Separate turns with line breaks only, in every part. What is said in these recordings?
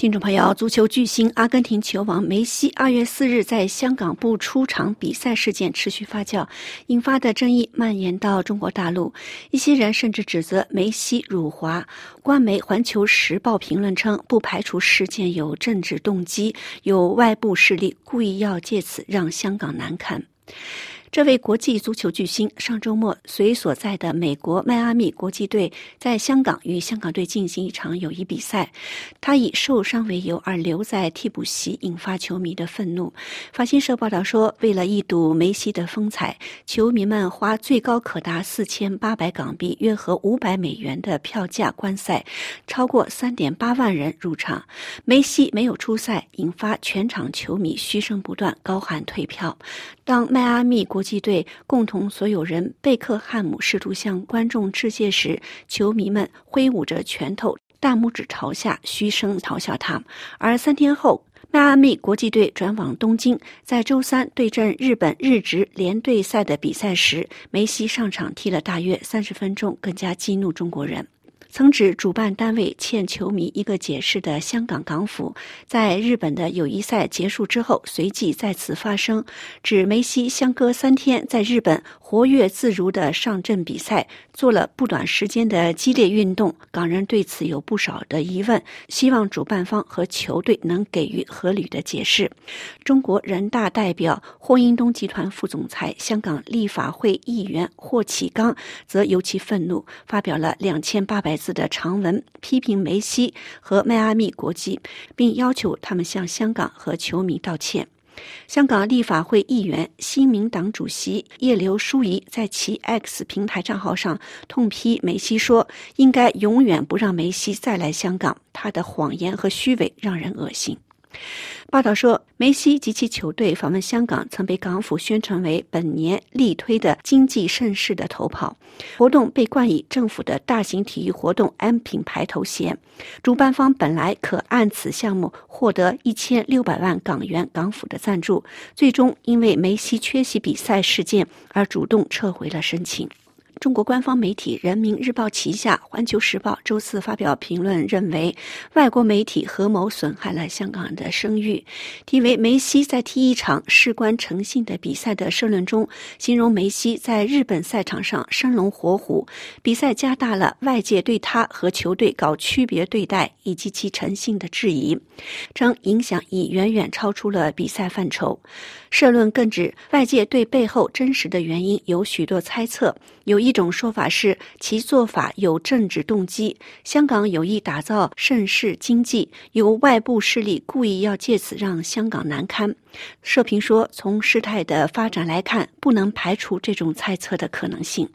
听众朋友，足球巨星阿根廷球王梅西二月四日在香港不出场比赛事件持续发酵，引发的争议蔓延到中国大陆。一些人甚至指责梅西辱华。官媒《环球时报》评论称，不排除事件有政治动机，有外部势力故意要借此让香港难堪。这位国际足球巨星上周末随所在的美国迈阿密国际队在香港与香港队进行一场友谊比赛，他以受伤为由而留在替补席，引发球迷的愤怒。法新社报道说，为了一睹梅西的风采，球迷们花最高可达四千八百港币（约合五百美元）的票价观赛，超过三点八万人入场。梅西没有出赛，引发全场球迷嘘声不断，高喊退票。当迈阿密国际队共同所有人贝克汉姆试图向观众致谢时，球迷们挥舞着拳头，大拇指朝下，嘘声嘲笑他。而三天后，迈阿密国际队转往东京，在周三对阵日本日职联队赛的比赛时，梅西上场踢了大约三十分钟，更加激怒中国人。曾指主办单位欠球迷一个解释的香港港府，在日本的友谊赛结束之后，随即再次发声，指梅西相隔三天在日本活跃自如的上阵比赛，做了不短时间的激烈运动。港人对此有不少的疑问，希望主办方和球队能给予合理的解释。中国人大代表霍英东集团副总裁、香港立法会议员霍启刚则尤其愤怒，发表了两千八百。字的长文批评梅西和迈阿密国际，并要求他们向香港和球迷道歉。香港立法会议员、新民党主席叶刘淑仪在其 X 平台账号上痛批梅西说：“应该永远不让梅西再来香港，他的谎言和虚伪让人恶心。”报道说，梅西及其球队访问香港，曾被港府宣传为本年力推的经济盛事的头跑活动，被冠以政府的大型体育活动 M 品牌头衔。主办方本来可按此项目获得一千六百万港元港府的赞助，最终因为梅西缺席比赛事件而主动撤回了申请。中国官方媒体《人民日报》旗下《环球时报》周四发表评论，认为外国媒体合谋损害了香港的声誉。题为“梅西在踢一场事关诚信的比赛”的社论中，形容梅西在日本赛场上生龙活虎，比赛加大了外界对他和球队搞区别对待以及其诚信的质疑，称影响已远远超出了比赛范畴。社论更指，外界对背后真实的原因有许多猜测，有一。一种说法是其做法有政治动机，香港有意打造盛世经济，由外部势力故意要借此让香港难堪。社评说，从事态的发展来看，不能排除这种猜测的可能性。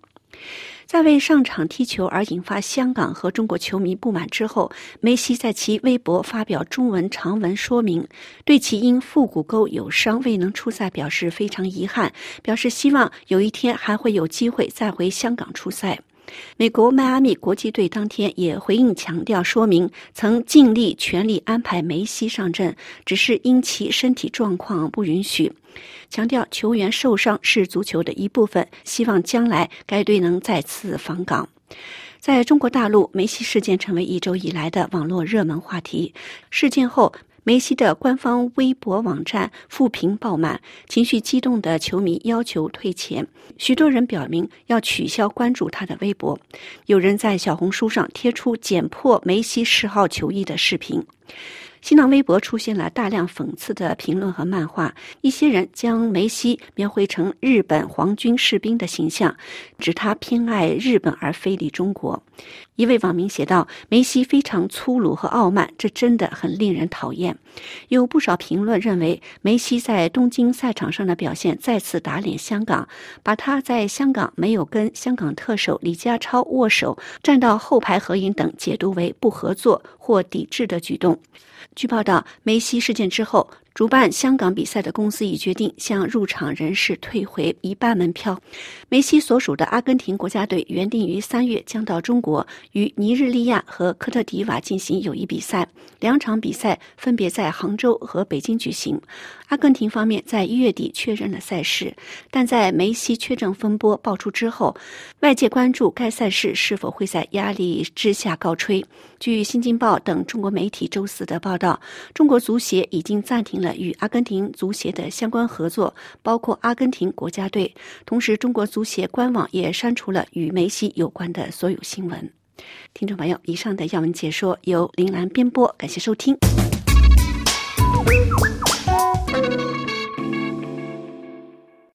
在为上场踢球而引发香港和中国球迷不满之后，梅西在其微博发表中文长文说明，对其因腹股沟有伤未能出赛表示非常遗憾，表示希望有一天还会有机会再回香港出赛。美国迈阿密国际队当天也回应强调，说明曾尽力全力安排梅西上阵，只是因其身体状况不允许。强调球员受伤是足球的一部分，希望将来该队能再次访港。在中国大陆，梅西事件成为一周以来的网络热门话题。事件后。梅西的官方微博网站负评爆满，情绪激动的球迷要求退钱，许多人表明要取消关注他的微博，有人在小红书上贴出剪破梅西十号球衣的视频。新浪微博出现了大量讽刺的评论和漫画，一些人将梅西描绘成日本皇军士兵的形象，指他偏爱日本而非礼中国。一位网民写道：“梅西非常粗鲁和傲慢，这真的很令人讨厌。”有不少评论认为，梅西在东京赛场上的表现再次打脸香港，把他在香港没有跟香港特首李家超握手、站到后排合影等解读为不合作或抵制的举动。据报道，梅西事件之后，主办香港比赛的公司已决定向入场人士退回一半门票。梅西所属的阿根廷国家队原定于三月将到中国与尼日利亚和科特迪瓦进行友谊比赛，两场比赛分别在杭州和北京举行。阿根廷方面在一月底确认了赛事，但在梅西确诊风波爆出之后，外界关注该赛事是否会在压力之下告吹。据《新京报》等中国媒体周四的报道，中国足协已经暂停与阿根廷足协的相关合作，包括阿根廷国家队。同时，中国足协官网也删除了与梅西有关的所有新闻。听众朋友，以上的要闻解说由林兰编播，感谢收听。